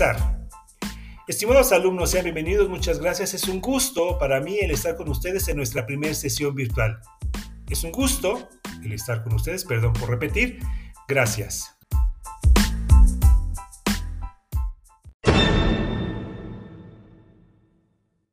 empezar. Estimados alumnos, sean bienvenidos, muchas gracias. Es un gusto para mí el estar con ustedes en nuestra primera sesión virtual. Es un gusto el estar con ustedes, perdón por repetir. Gracias.